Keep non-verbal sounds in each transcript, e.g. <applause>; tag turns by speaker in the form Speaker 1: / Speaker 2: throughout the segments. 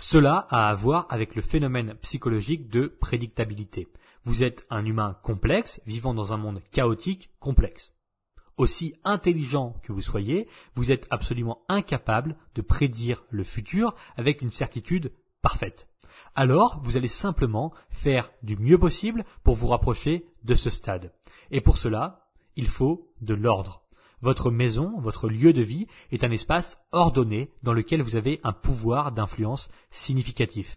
Speaker 1: Cela a à voir avec le phénomène psychologique de prédictabilité. Vous êtes un humain complexe, vivant dans un monde chaotique complexe. Aussi intelligent que vous soyez, vous êtes absolument incapable de prédire le futur avec une certitude parfaite. Alors, vous allez simplement faire du mieux possible pour vous rapprocher de ce stade. Et pour cela, il faut de l'ordre. Votre maison, votre lieu de vie est un espace ordonné dans lequel vous avez un pouvoir d'influence significatif.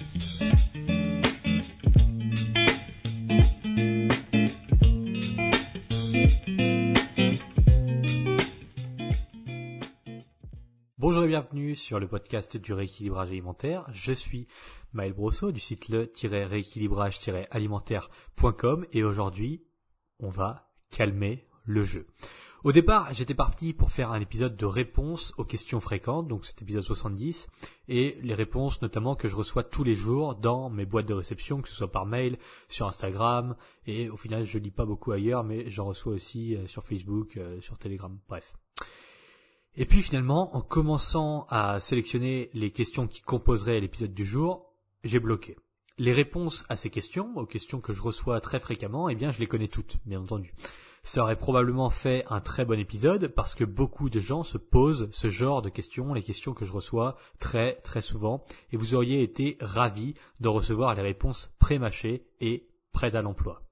Speaker 1: Bonjour et bienvenue sur le podcast du rééquilibrage alimentaire. Je suis Maël Brosso du site le-rééquilibrage-alimentaire.com et aujourd'hui, on va calmer le jeu. Au départ, j'étais parti pour faire un épisode de réponse aux questions fréquentes, donc cet épisode 70, et les réponses notamment que je reçois tous les jours dans mes boîtes de réception, que ce soit par mail, sur Instagram, et au final je lis pas beaucoup ailleurs, mais j'en reçois aussi euh, sur Facebook, euh, sur Telegram, bref. Et puis finalement, en commençant à sélectionner les questions qui composeraient l'épisode du jour, j'ai bloqué. Les réponses à ces questions, aux questions que je reçois très fréquemment, eh bien je les connais toutes, bien entendu. Ça aurait probablement fait un très bon épisode parce que beaucoup de gens se posent ce genre de questions, les questions que je reçois très très souvent, et vous auriez été ravis de recevoir les réponses pré-mâchées et prêtes à l'emploi.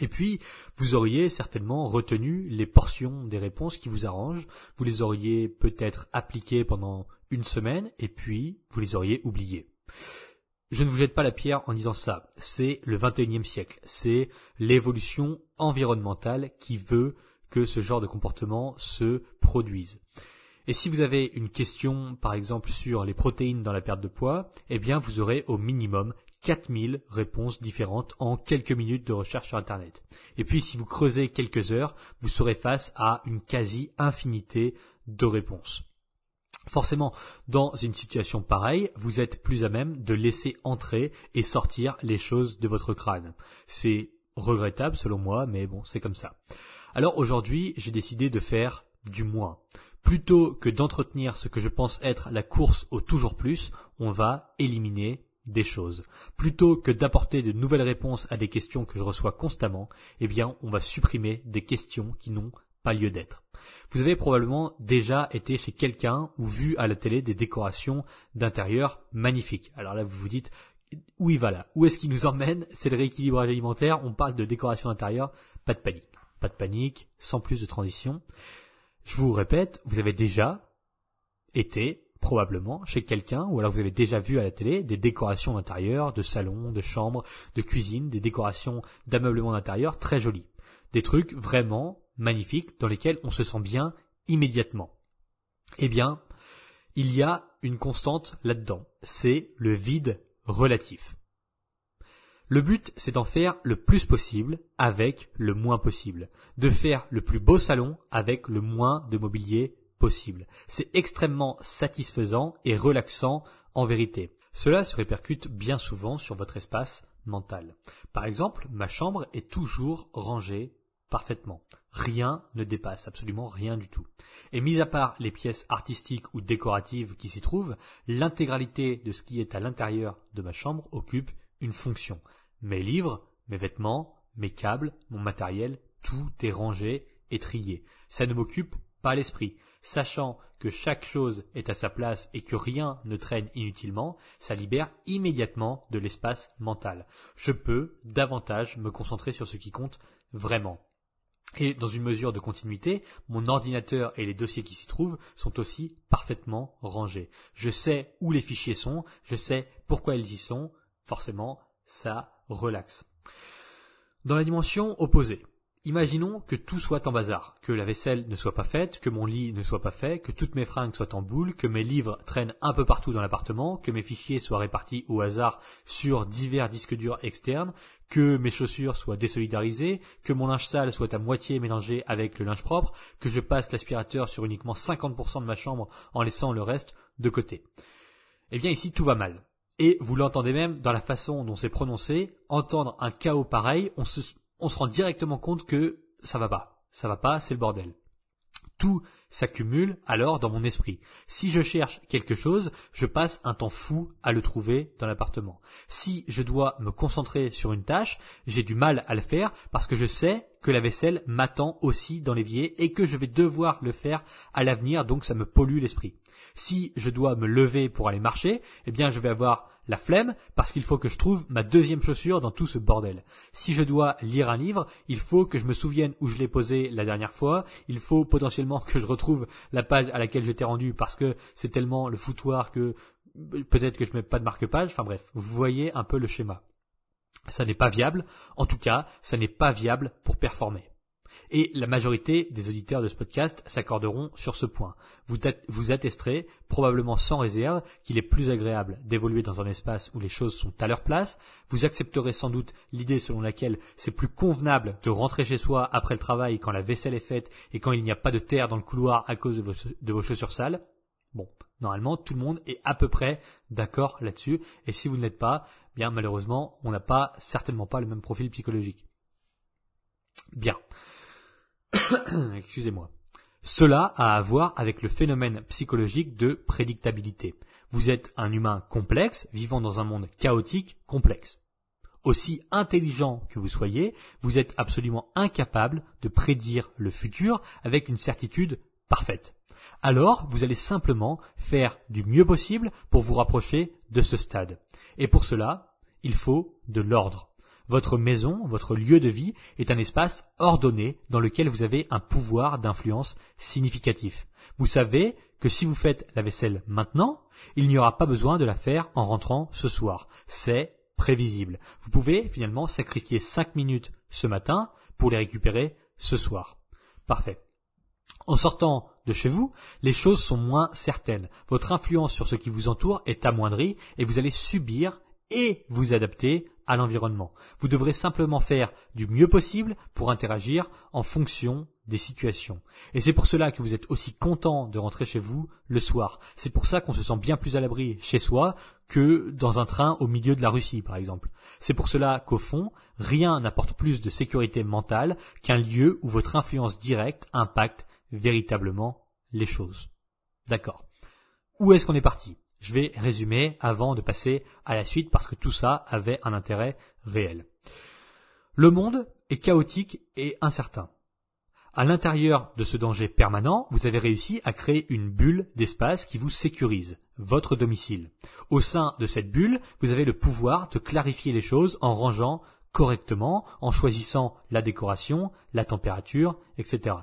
Speaker 1: Et puis, vous auriez certainement retenu les portions des réponses qui vous arrangent, vous les auriez peut-être appliquées pendant une semaine, et puis vous les auriez oubliées. Je ne vous jette pas la pierre en disant ça, c'est le 21e siècle, c'est l'évolution environnementale qui veut que ce genre de comportement se produise. Et si vous avez une question, par exemple, sur les protéines dans la perte de poids, eh bien, vous aurez au minimum 4000 réponses différentes en quelques minutes de recherche sur Internet. Et puis, si vous creusez quelques heures, vous serez face à une quasi-infinité de réponses. Forcément, dans une situation pareille, vous êtes plus à même de laisser entrer et sortir les choses de votre crâne. C'est regrettable selon moi, mais bon, c'est comme ça. Alors aujourd'hui, j'ai décidé de faire du moins. Plutôt que d'entretenir ce que je pense être la course au toujours plus, on va éliminer des choses. Plutôt que d'apporter de nouvelles réponses à des questions que je reçois constamment, eh bien, on va supprimer des questions qui n'ont pas lieu d'être. Vous avez probablement déjà été chez quelqu'un ou vu à la télé des décorations d'intérieur magnifiques. Alors là, vous vous dites, où il va là? Où est-ce qu'il nous emmène? C'est le rééquilibrage alimentaire, on parle de décoration d'intérieur, pas de panique. Pas de panique, sans plus de transition. Je vous répète, vous avez déjà été probablement chez quelqu'un, ou alors vous avez déjà vu à la télé des décorations d'intérieur, de salon, de chambre, de cuisine, des décorations d'ameublement d'intérieur très jolies. Des trucs vraiment magnifiques dans lesquels on se sent bien immédiatement. Eh bien, il y a une constante là-dedans, c'est le vide relatif. Le but, c'est d'en faire le plus possible avec le moins possible, de faire le plus beau salon avec le moins de mobilier possible. C'est extrêmement satisfaisant et relaxant en vérité. Cela se répercute bien souvent sur votre espace mental. Par exemple, ma chambre est toujours rangée parfaitement. Rien ne dépasse, absolument rien du tout. Et mis à part les pièces artistiques ou décoratives qui s'y trouvent, l'intégralité de ce qui est à l'intérieur de ma chambre occupe une fonction. Mes livres, mes vêtements, mes câbles, mon matériel, tout est rangé et trié. Ça ne m'occupe pas l'esprit. Sachant que chaque chose est à sa place et que rien ne traîne inutilement, ça libère immédiatement de l'espace mental. Je peux davantage me concentrer sur ce qui compte vraiment. Et dans une mesure de continuité, mon ordinateur et les dossiers qui s'y trouvent sont aussi parfaitement rangés. Je sais où les fichiers sont, je sais pourquoi ils y sont, forcément, ça relaxe. Dans la dimension opposée, Imaginons que tout soit en bazar, que la vaisselle ne soit pas faite, que mon lit ne soit pas fait, que toutes mes fringues soient en boule, que mes livres traînent un peu partout dans l'appartement, que mes fichiers soient répartis au hasard sur divers disques durs externes, que mes chaussures soient désolidarisées, que mon linge sale soit à moitié mélangé avec le linge propre, que je passe l'aspirateur sur uniquement 50% de ma chambre en laissant le reste de côté. Eh bien ici tout va mal. Et vous l'entendez même dans la façon dont c'est prononcé, entendre un chaos pareil, on se, on se rend directement compte que ça va pas. Ça va pas, c'est le bordel. Tout s'accumule alors dans mon esprit. Si je cherche quelque chose, je passe un temps fou à le trouver dans l'appartement. Si je dois me concentrer sur une tâche, j'ai du mal à le faire parce que je sais que la vaisselle m'attend aussi dans l'évier et que je vais devoir le faire à l'avenir, donc ça me pollue l'esprit. Si je dois me lever pour aller marcher, eh bien je vais avoir la flemme parce qu'il faut que je trouve ma deuxième chaussure dans tout ce bordel. Si je dois lire un livre, il faut que je me souvienne où je l'ai posé la dernière fois, il faut potentiellement que je retrouve la page à laquelle j'étais rendu parce que c'est tellement le foutoir que peut-être que je mets pas de marque-page, enfin bref, vous voyez un peu le schéma. Ça n'est pas viable, en tout cas, ça n'est pas viable pour performer. Et la majorité des auditeurs de ce podcast s'accorderont sur ce point. Vous, vous attesterez, probablement sans réserve, qu'il est plus agréable d'évoluer dans un espace où les choses sont à leur place. Vous accepterez sans doute l'idée selon laquelle c'est plus convenable de rentrer chez soi après le travail quand la vaisselle est faite et quand il n'y a pas de terre dans le couloir à cause de vos, de vos chaussures sales. Bon, normalement, tout le monde est à peu près d'accord là-dessus. Et si vous ne l'êtes pas, bien malheureusement, on n'a pas, certainement pas le même profil psychologique. Bien. <coughs> Excusez-moi. Cela a à voir avec le phénomène psychologique de prédictabilité. Vous êtes un humain complexe, vivant dans un monde chaotique complexe. Aussi intelligent que vous soyez, vous êtes absolument incapable de prédire le futur avec une certitude parfaite. Alors, vous allez simplement faire du mieux possible pour vous rapprocher de ce stade. Et pour cela, il faut de l'ordre. Votre maison, votre lieu de vie est un espace ordonné dans lequel vous avez un pouvoir d'influence significatif. Vous savez que si vous faites la vaisselle maintenant, il n'y aura pas besoin de la faire en rentrant ce soir. C'est prévisible. Vous pouvez finalement sacrifier 5 minutes ce matin pour les récupérer ce soir. Parfait. En sortant de chez vous, les choses sont moins certaines. Votre influence sur ce qui vous entoure est amoindrie et vous allez subir et vous adapter à l'environnement. Vous devrez simplement faire du mieux possible pour interagir en fonction des situations. Et c'est pour cela que vous êtes aussi content de rentrer chez vous le soir. C'est pour ça qu'on se sent bien plus à l'abri chez soi que dans un train au milieu de la Russie, par exemple. C'est pour cela qu'au fond, rien n'apporte plus de sécurité mentale qu'un lieu où votre influence directe impacte véritablement les choses. D'accord. Où est-ce qu'on est parti? Je vais résumer avant de passer à la suite parce que tout ça avait un intérêt réel. Le monde est chaotique et incertain. À l'intérieur de ce danger permanent, vous avez réussi à créer une bulle d'espace qui vous sécurise, votre domicile. Au sein de cette bulle, vous avez le pouvoir de clarifier les choses en rangeant correctement, en choisissant la décoration, la température, etc.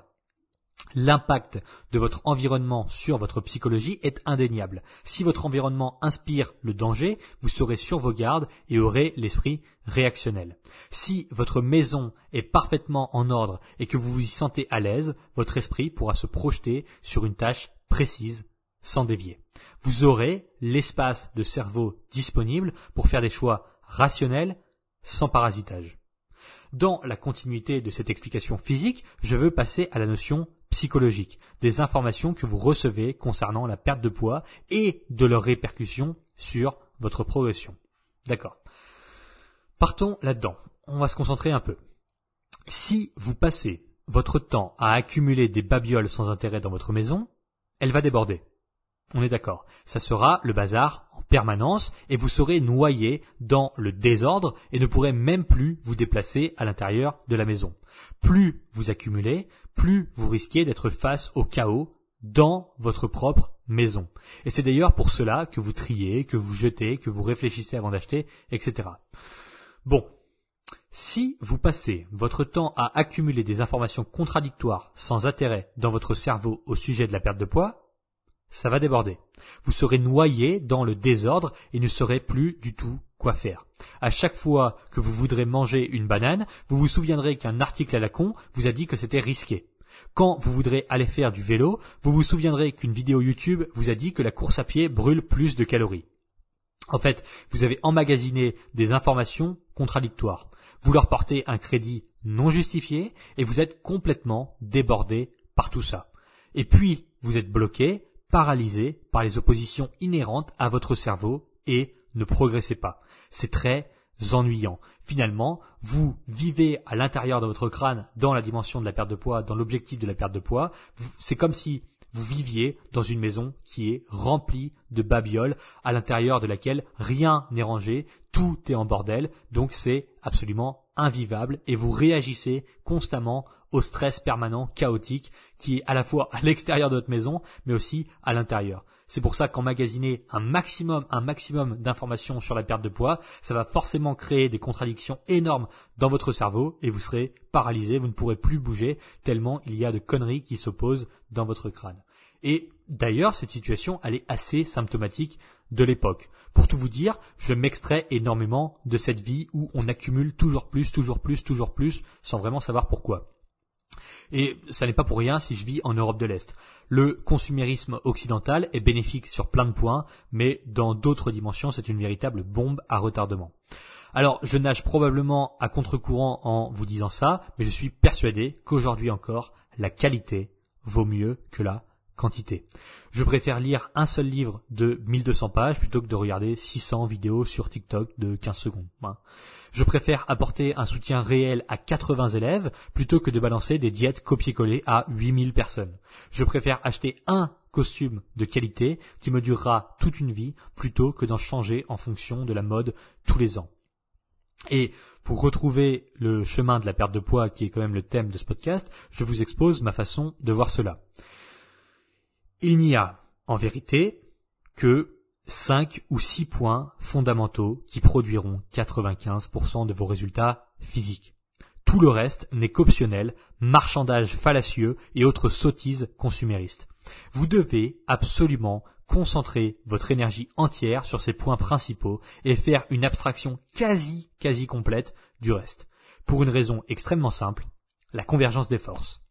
Speaker 1: L'impact de votre environnement sur votre psychologie est indéniable. Si votre environnement inspire le danger, vous serez sur vos gardes et aurez l'esprit réactionnel. Si votre maison est parfaitement en ordre et que vous vous y sentez à l'aise, votre esprit pourra se projeter sur une tâche précise sans dévier. Vous aurez l'espace de cerveau disponible pour faire des choix rationnels sans parasitage. Dans la continuité de cette explication physique, je veux passer à la notion psychologique, des informations que vous recevez concernant la perte de poids et de leurs répercussions sur votre progression. D'accord. Partons là-dedans. On va se concentrer un peu. Si vous passez votre temps à accumuler des babioles sans intérêt dans votre maison, elle va déborder. On est d'accord. Ça sera le bazar en permanence et vous serez noyé dans le désordre et ne pourrez même plus vous déplacer à l'intérieur de la maison. Plus vous accumulez, plus vous risquez d'être face au chaos dans votre propre maison. Et c'est d'ailleurs pour cela que vous triez, que vous jetez, que vous réfléchissez avant d'acheter, etc. Bon. Si vous passez votre temps à accumuler des informations contradictoires sans intérêt dans votre cerveau au sujet de la perte de poids, ça va déborder. Vous serez noyé dans le désordre et ne saurez plus du tout quoi faire. À chaque fois que vous voudrez manger une banane, vous vous souviendrez qu'un article à la con vous a dit que c'était risqué. Quand vous voudrez aller faire du vélo, vous vous souviendrez qu'une vidéo YouTube vous a dit que la course à pied brûle plus de calories. En fait, vous avez emmagasiné des informations contradictoires. Vous leur portez un crédit non justifié et vous êtes complètement débordé par tout ça. Et puis, vous êtes bloqué, paralysé par les oppositions inhérentes à votre cerveau et ne progressez pas. C'est très ennuyant. Finalement, vous vivez à l'intérieur de votre crâne dans la dimension de la perte de poids, dans l'objectif de la perte de poids. C'est comme si vous viviez dans une maison qui est remplie de babioles, à l'intérieur de laquelle rien n'est rangé, tout est en bordel, donc c'est absolument invivable et vous réagissez constamment au stress permanent, chaotique, qui est à la fois à l'extérieur de votre maison, mais aussi à l'intérieur. C'est pour ça qu'emmagasiner un maximum, un maximum d'informations sur la perte de poids, ça va forcément créer des contradictions énormes dans votre cerveau et vous serez paralysé, vous ne pourrez plus bouger tellement il y a de conneries qui s'opposent dans votre crâne. Et d'ailleurs, cette situation, elle est assez symptomatique de l'époque. Pour tout vous dire, je m'extrais énormément de cette vie où on accumule toujours plus, toujours plus, toujours plus, sans vraiment savoir pourquoi. Et ça n'est pas pour rien si je vis en Europe de l'Est. Le consumérisme occidental est bénéfique sur plein de points, mais dans d'autres dimensions, c'est une véritable bombe à retardement. Alors, je nage probablement à contre-courant en vous disant ça, mais je suis persuadé qu'aujourd'hui encore, la qualité vaut mieux que la quantité. Je préfère lire un seul livre de 1200 pages plutôt que de regarder 600 vidéos sur TikTok de 15 secondes. Hein. Je préfère apporter un soutien réel à 80 élèves plutôt que de balancer des diètes copier-coller à 8000 personnes. Je préfère acheter un costume de qualité qui me durera toute une vie plutôt que d'en changer en fonction de la mode tous les ans. Et pour retrouver le chemin de la perte de poids qui est quand même le thème de ce podcast, je vous expose ma façon de voir cela. Il n'y a, en vérité, que 5 ou 6 points fondamentaux qui produiront 95% de vos résultats physiques. Tout le reste n'est qu'optionnel, marchandage fallacieux et autres sottises consuméristes. Vous devez absolument concentrer votre énergie entière sur ces points principaux et faire une abstraction quasi, quasi complète du reste. Pour une raison extrêmement simple, la convergence des forces.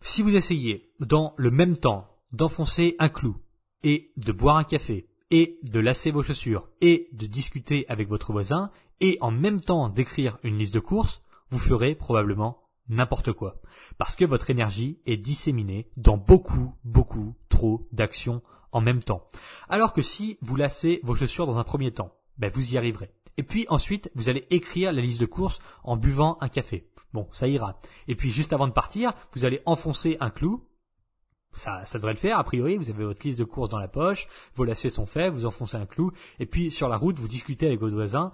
Speaker 1: Si vous essayez, dans le même temps, d'enfoncer un clou, et de boire un café, et de lasser vos chaussures, et de discuter avec votre voisin, et en même temps d'écrire une liste de courses, vous ferez probablement n'importe quoi. Parce que votre énergie est disséminée dans beaucoup, beaucoup trop d'actions en même temps. Alors que si vous lassez vos chaussures dans un premier temps, ben vous y arriverez. Et puis ensuite, vous allez écrire la liste de courses en buvant un café. Bon, ça ira. Et puis juste avant de partir, vous allez enfoncer un clou. Ça, ça devrait le faire, a priori, vous avez votre liste de courses dans la poche, vos lacets sont faits, vous enfoncez un clou, et puis sur la route, vous discutez avec votre voisin.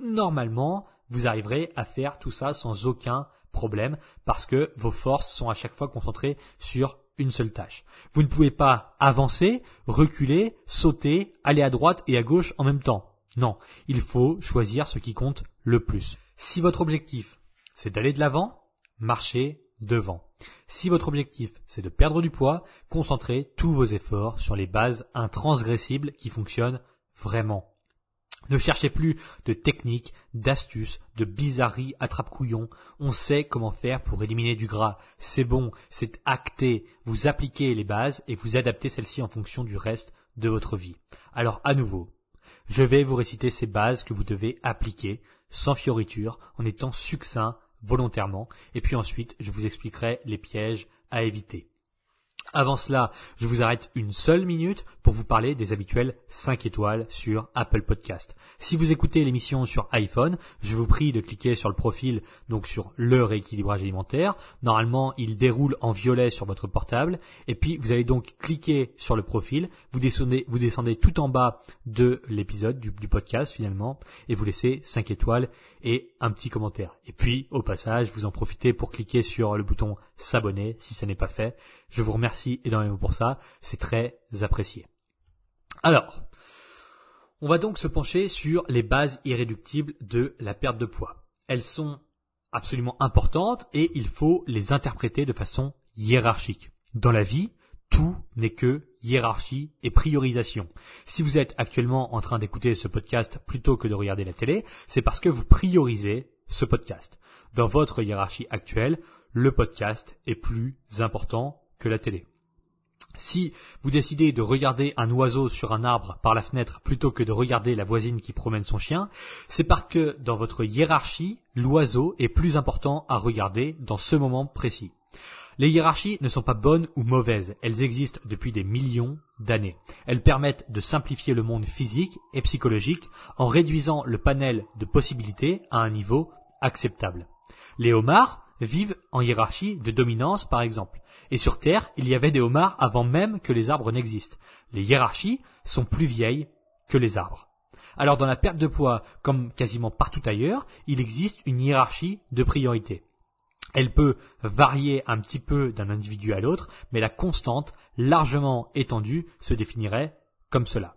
Speaker 1: Normalement, vous arriverez à faire tout ça sans aucun problème, parce que vos forces sont à chaque fois concentrées sur une seule tâche. Vous ne pouvez pas avancer, reculer, sauter, aller à droite et à gauche en même temps. Non, il faut choisir ce qui compte le plus. Si votre objectif c'est d'aller de l'avant, marcher devant. Si votre objectif c'est de perdre du poids, concentrez tous vos efforts sur les bases intransgressibles qui fonctionnent vraiment. Ne cherchez plus de techniques, d'astuces, de bizarreries attrape-couillons. On sait comment faire pour éliminer du gras. C'est bon, c'est acté. Vous appliquez les bases et vous adaptez celles-ci en fonction du reste de votre vie. Alors à nouveau, je vais vous réciter ces bases que vous devez appliquer sans fioriture, en étant succinct, volontairement, et puis ensuite je vous expliquerai les pièges à éviter. Avant cela, je vous arrête une seule minute pour vous parler des habituels 5 étoiles sur Apple Podcast. Si vous écoutez l'émission sur iPhone, je vous prie de cliquer sur le profil, donc sur le rééquilibrage alimentaire. Normalement, il déroule en violet sur votre portable. Et puis, vous allez donc cliquer sur le profil. Vous descendez, vous descendez tout en bas de l'épisode, du, du podcast finalement, et vous laissez 5 étoiles et un petit commentaire. Et puis, au passage, vous en profitez pour cliquer sur le bouton s'abonner si ça n'est pas fait. Je vous remercie énormément pour ça. C'est très apprécié. Alors, on va donc se pencher sur les bases irréductibles de la perte de poids. Elles sont absolument importantes et il faut les interpréter de façon hiérarchique. Dans la vie, Tout n'est que hiérarchie et priorisation. Si vous êtes actuellement en train d'écouter ce podcast plutôt que de regarder la télé, c'est parce que vous priorisez ce podcast. Dans votre hiérarchie actuelle, le podcast est plus important que la télé. Si vous décidez de regarder un oiseau sur un arbre par la fenêtre plutôt que de regarder la voisine qui promène son chien, c'est parce que dans votre hiérarchie, l'oiseau est plus important à regarder dans ce moment précis. Les hiérarchies ne sont pas bonnes ou mauvaises, elles existent depuis des millions d'années. Elles permettent de simplifier le monde physique et psychologique en réduisant le panel de possibilités à un niveau acceptable. Les homards vivent en hiérarchie de dominance par exemple. Et sur Terre, il y avait des homards avant même que les arbres n'existent. Les hiérarchies sont plus vieilles que les arbres. Alors dans la perte de poids, comme quasiment partout ailleurs, il existe une hiérarchie de priorité. Elle peut varier un petit peu d'un individu à l'autre, mais la constante, largement étendue, se définirait comme cela.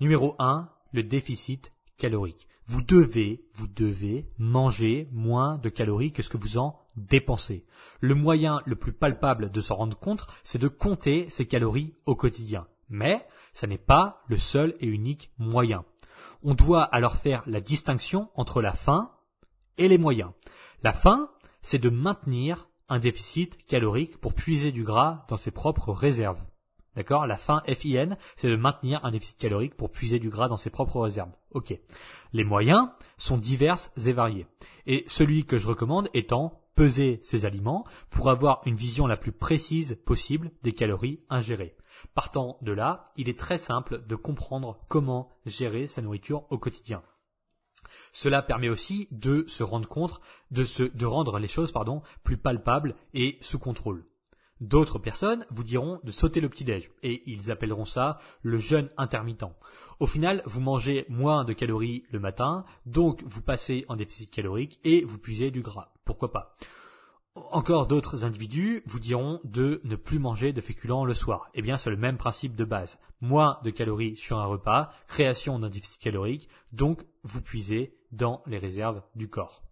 Speaker 1: Numéro 1, le déficit calorique. Vous devez, vous devez manger moins de calories que ce que vous en dépensez. Le moyen le plus palpable de s'en rendre compte, c'est de compter ses calories au quotidien. Mais, ça n'est pas le seul et unique moyen. On doit alors faire la distinction entre la faim et les moyens. La faim, c'est de maintenir un déficit calorique pour puiser du gras dans ses propres réserves. D'accord? La fin FIN, c'est de maintenir un déficit calorique pour puiser du gras dans ses propres réserves. Ok. Les moyens sont divers et variés. Et celui que je recommande étant peser ses aliments pour avoir une vision la plus précise possible des calories ingérées. Partant de là, il est très simple de comprendre comment gérer sa nourriture au quotidien. Cela permet aussi de se rendre compte, de, se, de rendre les choses pardon, plus palpables et sous contrôle. D'autres personnes vous diront de sauter le petit-déj et ils appelleront ça le jeûne intermittent. Au final, vous mangez moins de calories le matin, donc vous passez en déficit calorique et vous puisez du gras. Pourquoi pas? Encore d'autres individus vous diront de ne plus manger de féculents le soir. Eh bien, c'est le même principe de base. Moins de calories sur un repas, création d'un déficit calorique, donc vous puisez dans les réserves du corps.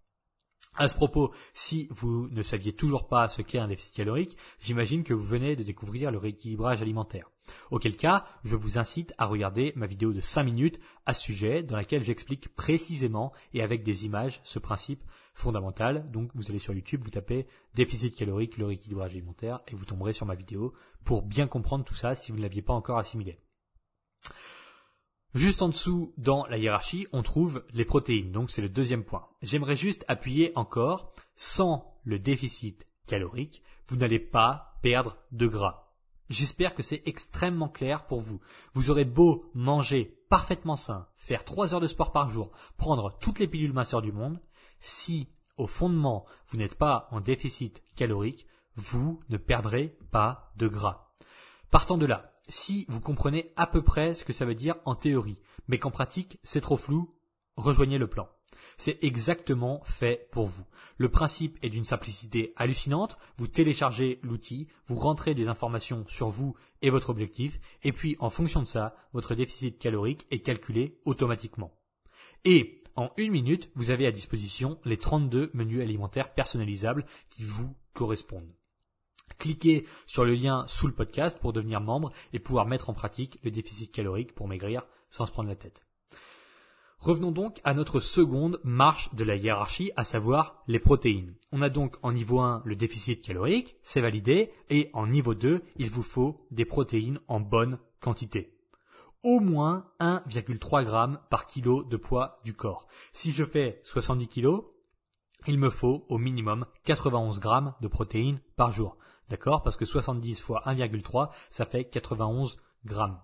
Speaker 1: À ce propos, si vous ne saviez toujours pas ce qu'est un déficit calorique, j'imagine que vous venez de découvrir le rééquilibrage alimentaire. Auquel cas, je vous incite à regarder ma vidéo de 5 minutes à ce sujet dans laquelle j'explique précisément et avec des images ce principe fondamental. Donc vous allez sur YouTube, vous tapez déficit calorique, le rééquilibrage alimentaire et vous tomberez sur ma vidéo pour bien comprendre tout ça si vous ne l'aviez pas encore assimilé. Juste en dessous, dans la hiérarchie, on trouve les protéines. Donc c'est le deuxième point. J'aimerais juste appuyer encore, sans le déficit calorique, vous n'allez pas perdre de gras. J'espère que c'est extrêmement clair pour vous. Vous aurez beau manger parfaitement sain, faire 3 heures de sport par jour, prendre toutes les pilules minceurs du monde, si au fondement vous n'êtes pas en déficit calorique, vous ne perdrez pas de gras. Partant de là, si vous comprenez à peu près ce que ça veut dire en théorie, mais qu'en pratique c'est trop flou, rejoignez le plan. C'est exactement fait pour vous. Le principe est d'une simplicité hallucinante. Vous téléchargez l'outil, vous rentrez des informations sur vous et votre objectif, et puis en fonction de ça, votre déficit calorique est calculé automatiquement. Et en une minute, vous avez à disposition les 32 menus alimentaires personnalisables qui vous correspondent. Cliquez sur le lien sous le podcast pour devenir membre et pouvoir mettre en pratique le déficit calorique pour maigrir sans se prendre la tête. Revenons donc à notre seconde marche de la hiérarchie, à savoir les protéines. On a donc en niveau 1 le déficit calorique, c'est validé, et en niveau 2, il vous faut des protéines en bonne quantité. Au moins 1,3 g par kilo de poids du corps. Si je fais 70 kg, il me faut au minimum 91 g de protéines par jour. D'accord? Parce que 70 fois 1,3, ça fait 91 grammes.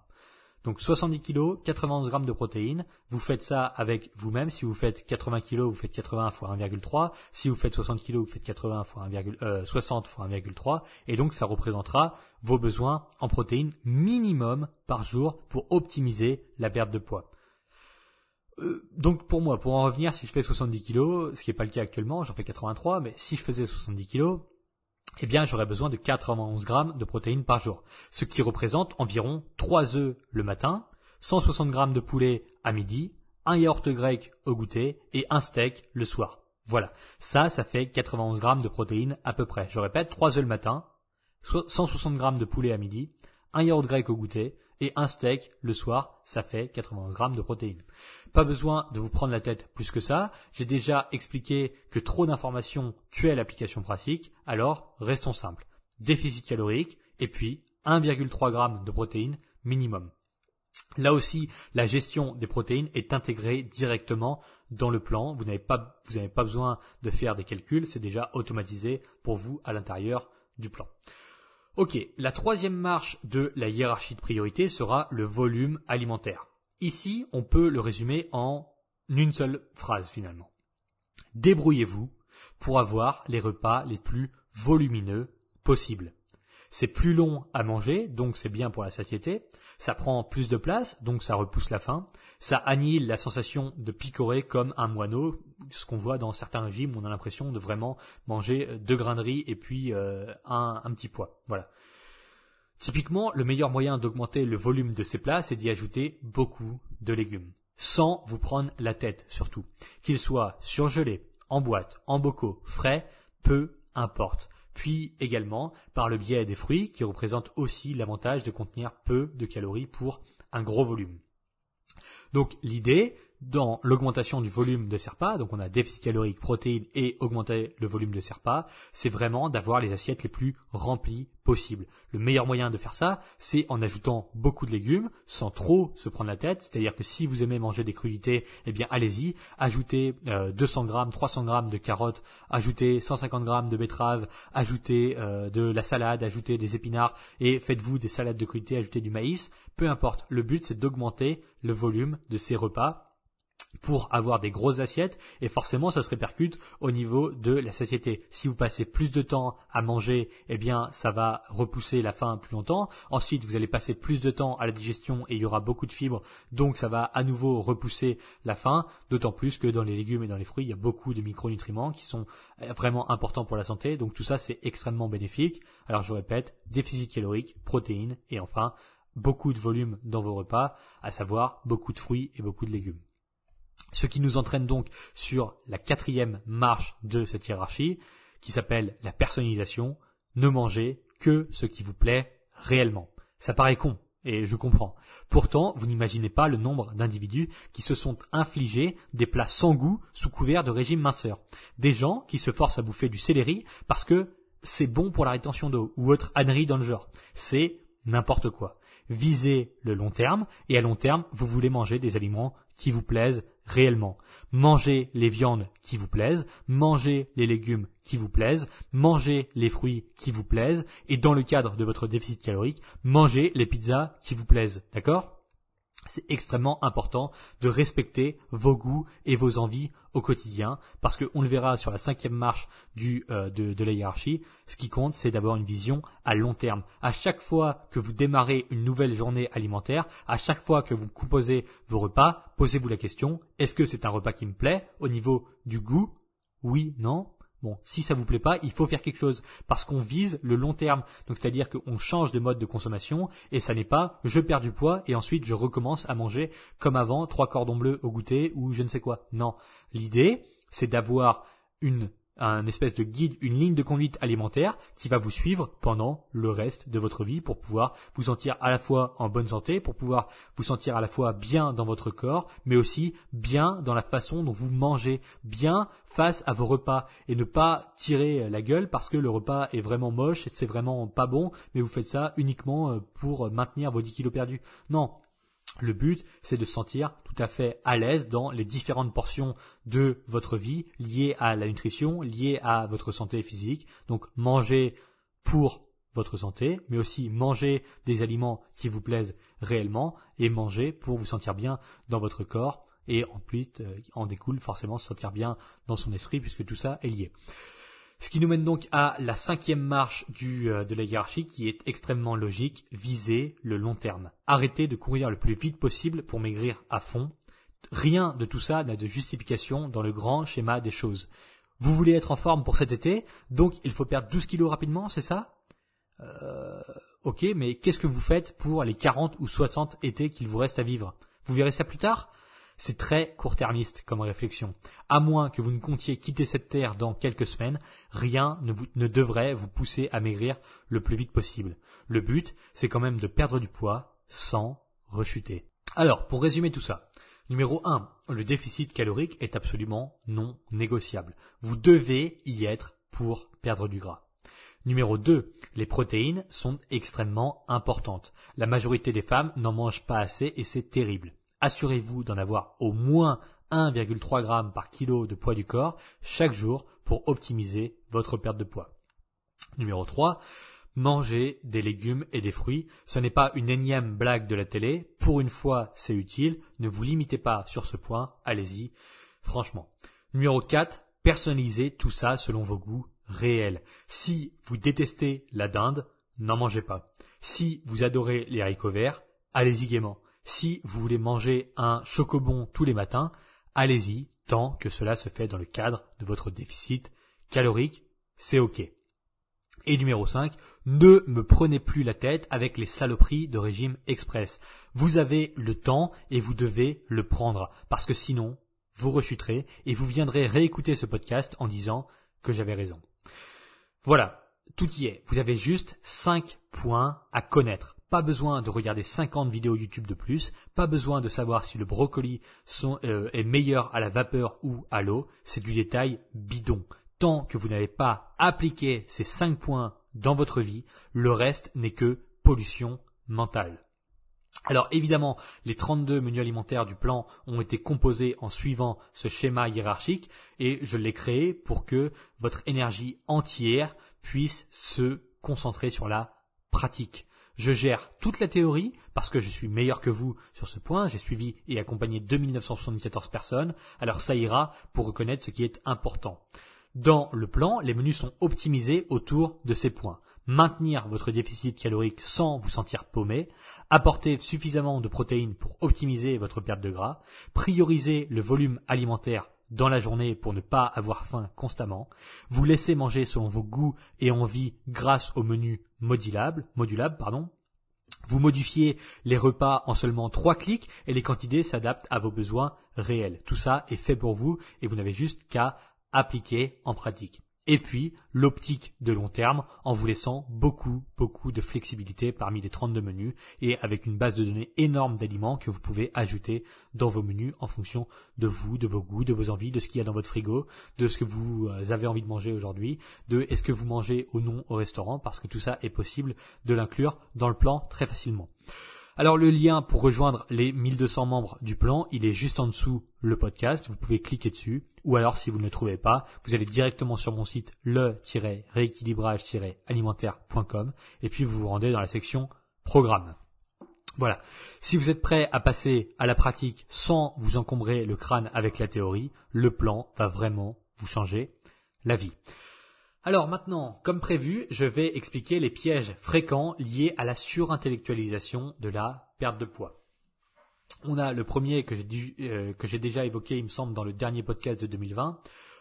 Speaker 1: Donc 70 kg, 91 grammes de protéines. Vous faites ça avec vous-même. Si vous faites 80 kg, vous faites 80 fois 1,3. Si vous faites 60 kg, vous faites 80 fois 1, 60 fois 1,3. Et donc ça représentera vos besoins en protéines minimum par jour pour optimiser la perte de poids. Euh, donc pour moi, pour en revenir, si je fais 70 kg, ce qui n'est pas le cas actuellement, j'en fais 83, mais si je faisais 70 kg, eh bien j'aurais besoin de 91 grammes de protéines par jour, ce qui représente environ 3 œufs le matin, 160 grammes de poulet à midi, un yaourt grec au goûter et un steak le soir. Voilà, ça, ça fait 91 grammes de protéines à peu près. Je répète, 3 œufs le matin, 160 grammes de poulet à midi, un yaourt grec au goûter et un steak le soir, ça fait 91 grammes de protéines. Pas besoin de vous prendre la tête plus que ça. J'ai déjà expliqué que trop d'informations tuait l'application pratique. Alors, restons simples. Déficit calorique et puis 1,3 g de protéines minimum. Là aussi, la gestion des protéines est intégrée directement dans le plan. Vous n'avez pas, vous n'avez pas besoin de faire des calculs. C'est déjà automatisé pour vous à l'intérieur du plan. Ok, la troisième marche de la hiérarchie de priorité sera le volume alimentaire. Ici, on peut le résumer en une seule phrase finalement. Débrouillez-vous pour avoir les repas les plus volumineux possibles. C'est plus long à manger, donc c'est bien pour la satiété. Ça prend plus de place, donc ça repousse la faim. Ça annihile la sensation de picorer comme un moineau, ce qu'on voit dans certains régimes on a l'impression de vraiment manger deux grains de riz et puis euh, un, un petit pois. Voilà. Typiquement, le meilleur moyen d'augmenter le volume de ces plats, c'est d'y ajouter beaucoup de légumes. Sans vous prendre la tête, surtout. Qu'ils soient surgelés, en boîte, en bocaux, frais, peu importe puis également par le biais des fruits qui représentent aussi l'avantage de contenir peu de calories pour un gros volume. Donc l'idée, dans l'augmentation du volume de Serpa, donc on a déficit calorique, protéines et augmenter le volume de Serpa, c'est vraiment d'avoir les assiettes les plus remplies possibles. Le meilleur moyen de faire ça, c'est en ajoutant beaucoup de légumes, sans trop se prendre la tête, c'est-à-dire que si vous aimez manger des crudités, eh bien allez-y, ajoutez 200 euh, grammes, 300 grammes de carottes, ajoutez 150 grammes de betteraves, ajoutez euh, de la salade, ajoutez des épinards. Et faites-vous des salades de crudités, ajoutez du maïs, peu importe. Le but c'est d'augmenter le volume de ces repas pour avoir des grosses assiettes et forcément ça se répercute au niveau de la satiété. Si vous passez plus de temps à manger, eh bien ça va repousser la faim plus longtemps. Ensuite, vous allez passer plus de temps à la digestion et il y aura beaucoup de fibres, donc ça va à nouveau repousser la faim, d'autant plus que dans les légumes et dans les fruits, il y a beaucoup de micronutriments qui sont vraiment importants pour la santé. Donc tout ça c'est extrêmement bénéfique. Alors je répète, déficit calorique, protéines et enfin beaucoup de volume dans vos repas, à savoir beaucoup de fruits et beaucoup de légumes. Ce qui nous entraîne donc sur la quatrième marche de cette hiérarchie, qui s'appelle la personnalisation. Ne mangez que ce qui vous plaît réellement. Ça paraît con, et je comprends. Pourtant, vous n'imaginez pas le nombre d'individus qui se sont infligés des plats sans goût sous couvert de régime minceur. Des gens qui se forcent à bouffer du céleri parce que c'est bon pour la rétention d'eau, ou autre ânerie dans le genre. C'est n'importe quoi. Visez le long terme, et à long terme, vous voulez manger des aliments qui vous plaisent réellement. Mangez les viandes qui vous plaisent, mangez les légumes qui vous plaisent, mangez les fruits qui vous plaisent, et dans le cadre de votre déficit calorique, mangez les pizzas qui vous plaisent. D'accord? C'est extrêmement important de respecter vos goûts et vos envies au quotidien, parce qu'on le verra sur la cinquième marche du, euh, de, de la hiérarchie, ce qui compte, c'est d'avoir une vision à long terme. À chaque fois que vous démarrez une nouvelle journée alimentaire, à chaque fois que vous composez vos repas, posez-vous la question, est-ce que c'est un repas qui me plaît au niveau du goût? Oui, non Bon, si ça vous plaît pas, il faut faire quelque chose parce qu'on vise le long terme. Donc c'est-à-dire qu'on change de mode de consommation et ça n'est pas je perds du poids et ensuite je recommence à manger comme avant trois cordons bleus au goûter ou je ne sais quoi. Non, l'idée c'est d'avoir une un espèce de guide, une ligne de conduite alimentaire qui va vous suivre pendant le reste de votre vie pour pouvoir vous sentir à la fois en bonne santé, pour pouvoir vous sentir à la fois bien dans votre corps, mais aussi bien dans la façon dont vous mangez, bien face à vos repas et ne pas tirer la gueule parce que le repas est vraiment moche et c'est vraiment pas bon, mais vous faites ça uniquement euh, pour maintenir vos 10 kilos perdus. Non, le but, c'est de se sentir tout à fait à l'aise dans les différentes portions de votre vie liées à la nutrition, liées à votre santé physique. Donc manger pour votre santé, mais aussi manger des aliments qui vous plaisent réellement et manger pour vous sentir bien dans votre corps et en plus euh, en découle forcément se sentir bien dans son esprit puisque tout ça est lié. Ce qui nous mène donc à la cinquième marche euh, de la hiérarchie qui est extrêmement logique, viser le long terme. Arrêtez de courir le plus vite possible pour maigrir à fond. Rien de tout ça n'a de justification dans le grand schéma des choses. Vous voulez être en forme pour cet été, donc il faut perdre 12 kilos rapidement, c'est ça? Euh, Ok, mais qu'est-ce que vous faites pour les 40 ou 60 étés qu'il vous reste à vivre? Vous verrez ça plus tard? C'est très court-termiste comme réflexion. À moins que vous ne comptiez quitter cette terre dans quelques semaines, rien ne, devrait vous pousser à maigrir le plus vite possible. Le but, c'est quand même de perdre du poids sans rechuter. Alors, pour résumer tout ça, numéro 1, le déficit calorique est absolument non négociable. Vous devez y être pour perdre du gras. Numéro 2, les protéines sont extrêmement importantes. La majorité des femmes n'en mangent pas assez et c'est terrible. Assurez-vous d'en avoir au moins 1,3 g par kilo de poids du corps chaque jour pour optimiser votre perte de poids. Numéro 3, Mangez des légumes et des fruits. Ce n'est pas une énième blague de la télé. Pour une fois, c'est utile. Ne vous limitez pas sur ce point. Allez-y. Franchement. Numéro 4. Personnalisez tout ça selon vos goûts réels. Si vous détestez la dinde, n'en mangez pas. Si vous adorez les haricots verts, allez-y gaiement. Si vous voulez manger un chocobon tous les matins, allez-y tant que cela se fait dans le cadre de votre déficit calorique. C'est ok. Et numéro 5, ne me prenez plus la tête avec les saloperies de régime express. Vous avez le temps et vous devez le prendre, parce que sinon, vous rechuterez et vous viendrez réécouter ce podcast en disant que j'avais raison. Voilà, tout y est. Vous avez juste 5 points à connaître. Pas besoin de regarder 50 vidéos YouTube de plus, pas besoin de savoir si le brocoli euh, est meilleur à la vapeur ou à l'eau, c'est du détail bidon tant que vous n'avez pas appliqué ces cinq points dans votre vie, le reste n'est que pollution mentale. Alors évidemment, les 32 menus alimentaires du plan ont été composés en suivant ce schéma hiérarchique et je l'ai créé pour que votre énergie entière puisse se concentrer sur la pratique. Je gère toute la théorie parce que je suis meilleur que vous sur ce point. J'ai suivi et accompagné 2974 personnes. Alors ça ira pour reconnaître ce qui est important. Dans le plan, les menus sont optimisés autour de ces points. Maintenir votre déficit calorique sans vous sentir paumé, apporter suffisamment de protéines pour optimiser votre perte de gras, prioriser le volume alimentaire dans la journée pour ne pas avoir faim constamment, vous laisser manger selon vos goûts et envies grâce au menu modulable, modulable, pardon, vous modifiez les repas en seulement trois clics et les quantités s'adaptent à vos besoins réels. Tout ça est fait pour vous et vous n'avez juste qu'à appliquer en pratique. Et puis, l'optique de long terme en vous laissant beaucoup, beaucoup de flexibilité parmi les 32 menus et avec une base de données énorme d'aliments que vous pouvez ajouter dans vos menus en fonction de vous, de vos goûts, de vos envies, de ce qu'il y a dans votre frigo, de ce que vous euh, avez envie de manger aujourd'hui, de est-ce que vous mangez ou non au restaurant parce que tout ça est possible de l'inclure dans le plan très facilement. Alors le lien pour rejoindre les 1200 membres du plan, il est juste en dessous le podcast, vous pouvez cliquer dessus, ou alors si vous ne le trouvez pas, vous allez directement sur mon site le-rééquilibrage-alimentaire.com et puis vous vous rendez dans la section programme. Voilà. Si vous êtes prêt à passer à la pratique sans vous encombrer le crâne avec la théorie, le plan va vraiment vous changer la vie. Alors maintenant, comme prévu, je vais expliquer les pièges fréquents liés à la surintellectualisation de la perte de poids. On a le premier que j'ai, euh, déjà évoqué, il me semble, dans le dernier podcast de 2020.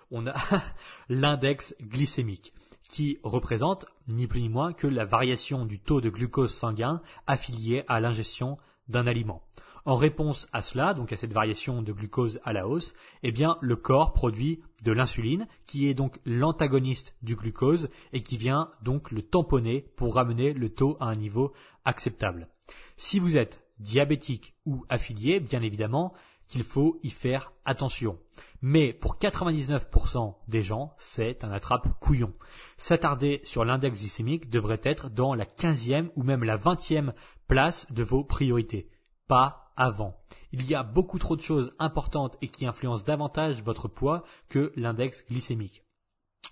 Speaker 1: On a <laughs> l'index glycémique qui représente ni plus ni moins que la variation du taux de glucose sanguin affilié à l'ingestion d'un aliment. En réponse à cela, donc à cette variation de glucose à la hausse, eh bien, le corps produit de l'insuline, qui est donc l'antagoniste du glucose et qui vient donc le tamponner pour ramener le taux à un niveau acceptable. Si vous êtes diabétique ou affilié, bien évidemment, qu'il faut y faire attention. Mais pour 99% des gens, c'est un attrape-couillon. S'attarder sur l'index glycémique devrait être dans la 15e ou même la 20e place de vos priorités. Pas avant. Il y a beaucoup trop de choses importantes et qui influencent davantage votre poids que l'index glycémique.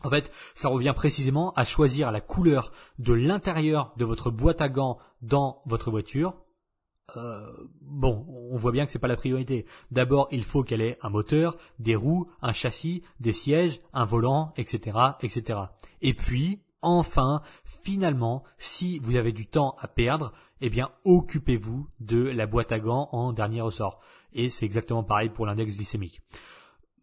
Speaker 1: En fait, ça revient précisément à choisir la couleur de l'intérieur de votre boîte à gants dans votre voiture. Euh, bon, on voit bien que c'est pas la priorité. D'abord, il faut qu'elle ait un moteur, des roues, un châssis, des sièges, un volant, etc., etc. Et puis, enfin, finalement, si vous avez du temps à perdre, eh bien, occupez-vous de la boîte à gants en dernier ressort. Et c'est exactement pareil pour l'index glycémique.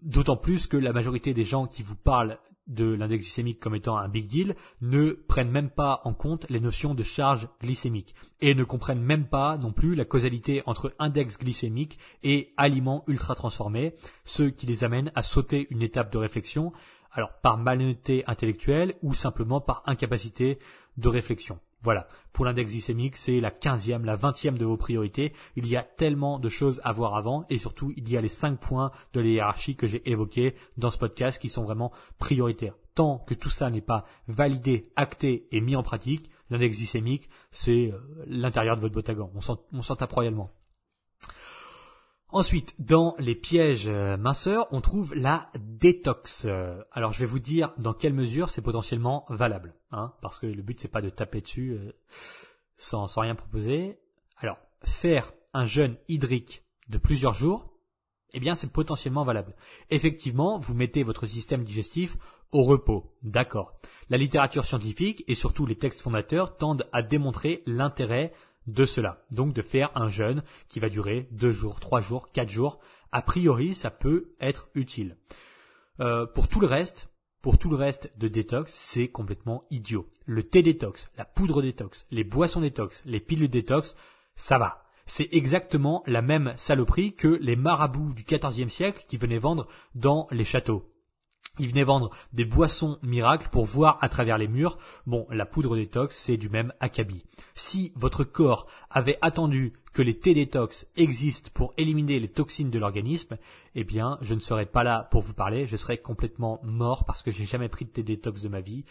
Speaker 1: D'autant plus que la majorité des gens qui vous parlent de l'index glycémique comme étant un big deal ne prennent même pas en compte les notions de charge glycémique et ne comprennent même pas non plus la causalité entre index glycémique et aliments ultra transformés, ce qui les amène à sauter une étape de réflexion, alors par malhonnêteté intellectuelle ou simplement par incapacité de réflexion. Voilà. Pour l'index glycémique, c'est la quinzième, la vingtième de vos priorités. Il y a tellement de choses à voir avant et surtout, il y a les cinq points de la hiérarchie que j'ai évoqués dans ce podcast qui sont vraiment prioritaires. Tant que tout ça n'est pas validé, acté et mis en pratique, l'index glycémique, c'est euh, l'intérieur de votre gants. On s'en tape royalement. Ensuite, dans les pièges euh, minceurs, on trouve la détox. Euh, alors, je vais vous dire dans quelle mesure c'est potentiellement valable, hein, parce que le but c'est pas de taper dessus euh, sans, sans rien proposer. Alors, faire un jeûne hydrique de plusieurs jours, eh bien, c'est potentiellement valable. Effectivement, vous mettez votre système digestif au repos, d'accord. La littérature scientifique et surtout les textes fondateurs tendent à démontrer l'intérêt de cela. Donc de faire un jeûne qui va durer deux jours, trois jours, quatre jours. A priori, ça peut être utile. Euh, pour tout le reste, pour tout le reste de détox, c'est complètement idiot. Le thé détox, la poudre détox, les boissons détox, les pilules détox, ça va. C'est exactement la même saloperie que les marabouts du XIVe siècle qui venaient vendre dans les châteaux. Il venait vendre des boissons miracles pour voir à travers les murs. Bon, la poudre détox, c'est du même acabit. Si votre corps avait attendu que les thés détox existent pour éliminer les toxines de l'organisme, eh bien, je ne serais pas là pour vous parler. Je serais complètement mort parce que j'ai jamais pris de thé détox de ma vie.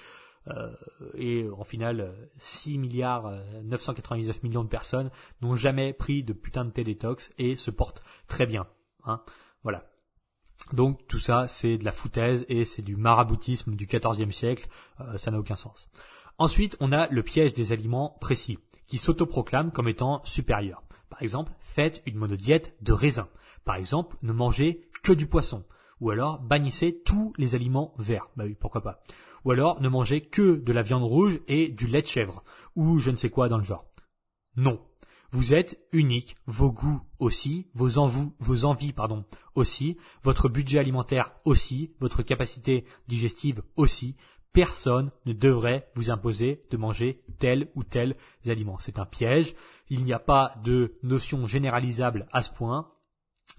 Speaker 1: Euh, et en final, 6 milliards 999 euh, millions de personnes n'ont jamais pris de putain de thé détox et se portent très bien. Hein. Voilà. Donc tout ça, c'est de la foutaise et c'est du maraboutisme du XIVe siècle. Euh, ça n'a aucun sens. Ensuite, on a le piège des aliments précis, qui s'autoproclament comme étant supérieurs. Par exemple, faites une monodiète de raisin. Par exemple, ne mangez que du poisson. Ou alors, bannissez tous les aliments verts. Bah oui, pourquoi pas. Ou alors, ne mangez que de la viande rouge et du lait de chèvre. Ou je ne sais quoi dans le genre. Non. Vous êtes unique, vos goûts aussi, vos, envies, pardon, aussi, votre budget alimentaire aussi, votre capacité digestive aussi. Personne ne devrait vous imposer de manger tel ou tel aliment. C'est un piège. Il n'y a pas de notion généralisable à ce point.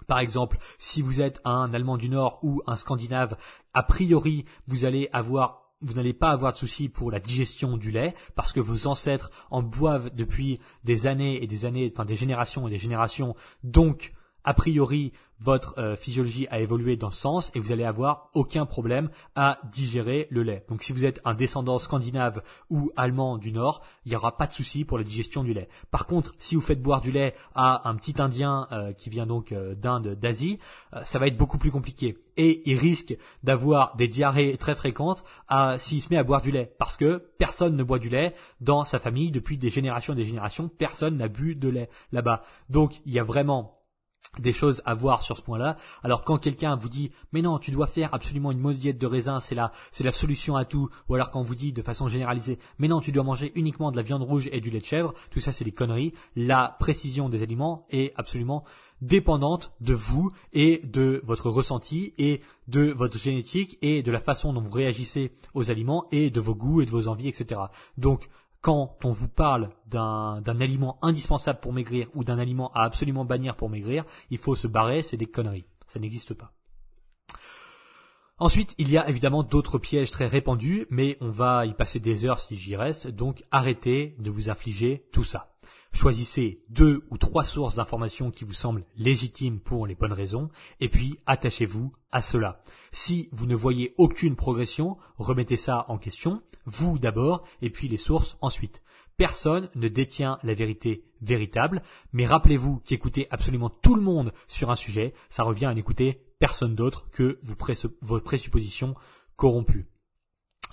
Speaker 1: Par exemple, si vous êtes un Allemand du Nord ou un Scandinave, a priori, vous allez avoir vous n'allez pas avoir de soucis pour la digestion du lait parce que vos ancêtres en boivent depuis des années et des années, enfin des générations et des générations. Donc, a priori, votre euh, physiologie a évolué dans ce sens et vous allez avoir aucun problème à digérer le lait. Donc si vous êtes un descendant scandinave ou allemand du Nord, il n'y aura pas de souci pour la digestion du lait. Par contre, si vous faites boire du lait à un petit Indien euh, qui vient donc euh, d'Inde, d'Asie, ça va être beaucoup plus compliqué. Et il risque d'avoir des diarrhées très fréquentes s'il se met à boire du lait. Parce que personne ne boit du lait dans sa famille depuis des générations et des générations. Personne n'a bu de lait là-bas. Donc il y a vraiment des choses à voir sur ce point-là. Alors quand quelqu'un vous dit mais non tu dois faire absolument une diète de raisin c'est la c'est la solution à tout ou alors quand on vous dit de façon généralisée mais non tu dois manger uniquement de la viande rouge et du lait de chèvre tout ça c'est des conneries. La précision des aliments est absolument dépendante de vous et de votre ressenti et de votre génétique et de la façon dont vous réagissez aux aliments et de vos goûts et de vos envies etc. Donc quand on vous parle d'un aliment indispensable pour maigrir ou d'un aliment à absolument bannir pour maigrir, il faut se barrer, c'est des conneries. Ça n'existe pas. Ensuite, il y a évidemment d'autres pièges très répandus, mais on va y passer des heures si j'y reste, donc arrêtez de vous infliger tout ça. Choisissez deux ou trois sources d'informations qui vous semblent légitimes pour les bonnes raisons, et puis attachez-vous à cela. Si vous ne voyez aucune progression, remettez ça en question, vous d'abord, et puis les sources ensuite. Personne ne détient la vérité véritable, mais rappelez-vous qu'écouter absolument tout le monde sur un sujet, ça revient à n'écouter personne d'autre que vos présuppositions corrompues.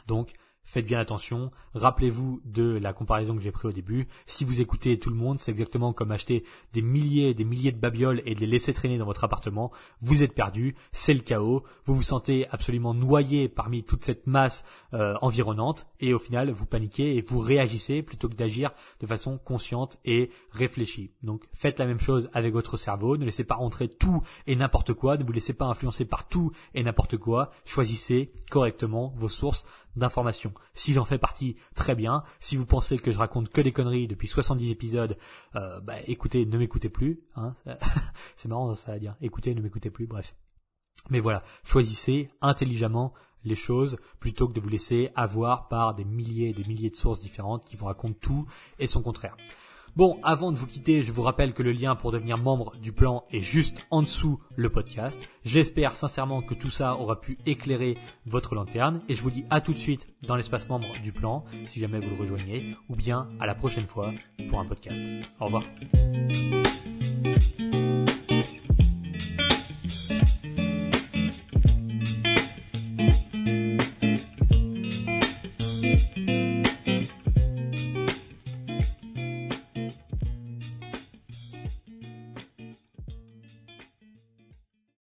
Speaker 1: Donc, faites bien attention. Rappelez-vous de la comparaison que j'ai prise au début. Si vous écoutez tout le monde, c'est exactement comme acheter des milliers et des milliers de babioles et de les laisser traîner dans votre appartement. Vous êtes perdu, c'est le chaos. Vous vous sentez absolument noyé parmi toute cette masse euh, environnante et au final vous paniquez et vous réagissez plutôt que d'agir de façon consciente et réfléchie. Donc faites la même chose avec votre cerveau. Ne laissez pas rentrer tout et n'importe quoi. Ne vous laissez pas influencer par tout et n'importe quoi. Choisissez correctement vos sources d'informations. Si j'en fais partie, très bien. Si vous pensez que je raconte que des conneries depuis 70 épisodes, euh, bah, écoutez, ne m'écoutez plus. Hein. <laughs> C'est marrant ça à dire. Écoutez, ne m'écoutez plus, bref. Mais voilà, choisissez intelligemment les choses plutôt que de vous laisser avoir par des milliers et des milliers de sources différentes qui vous racontent tout et son contraire. Bon, avant de vous quitter, je vous rappelle que le lien pour devenir membre du plan est juste en dessous le podcast. J'espère sincèrement que tout ça aura pu éclairer votre lanterne et je vous dis à tout de suite dans l'espace membre du plan si jamais vous le rejoignez ou bien à la prochaine fois pour un podcast. Au revoir.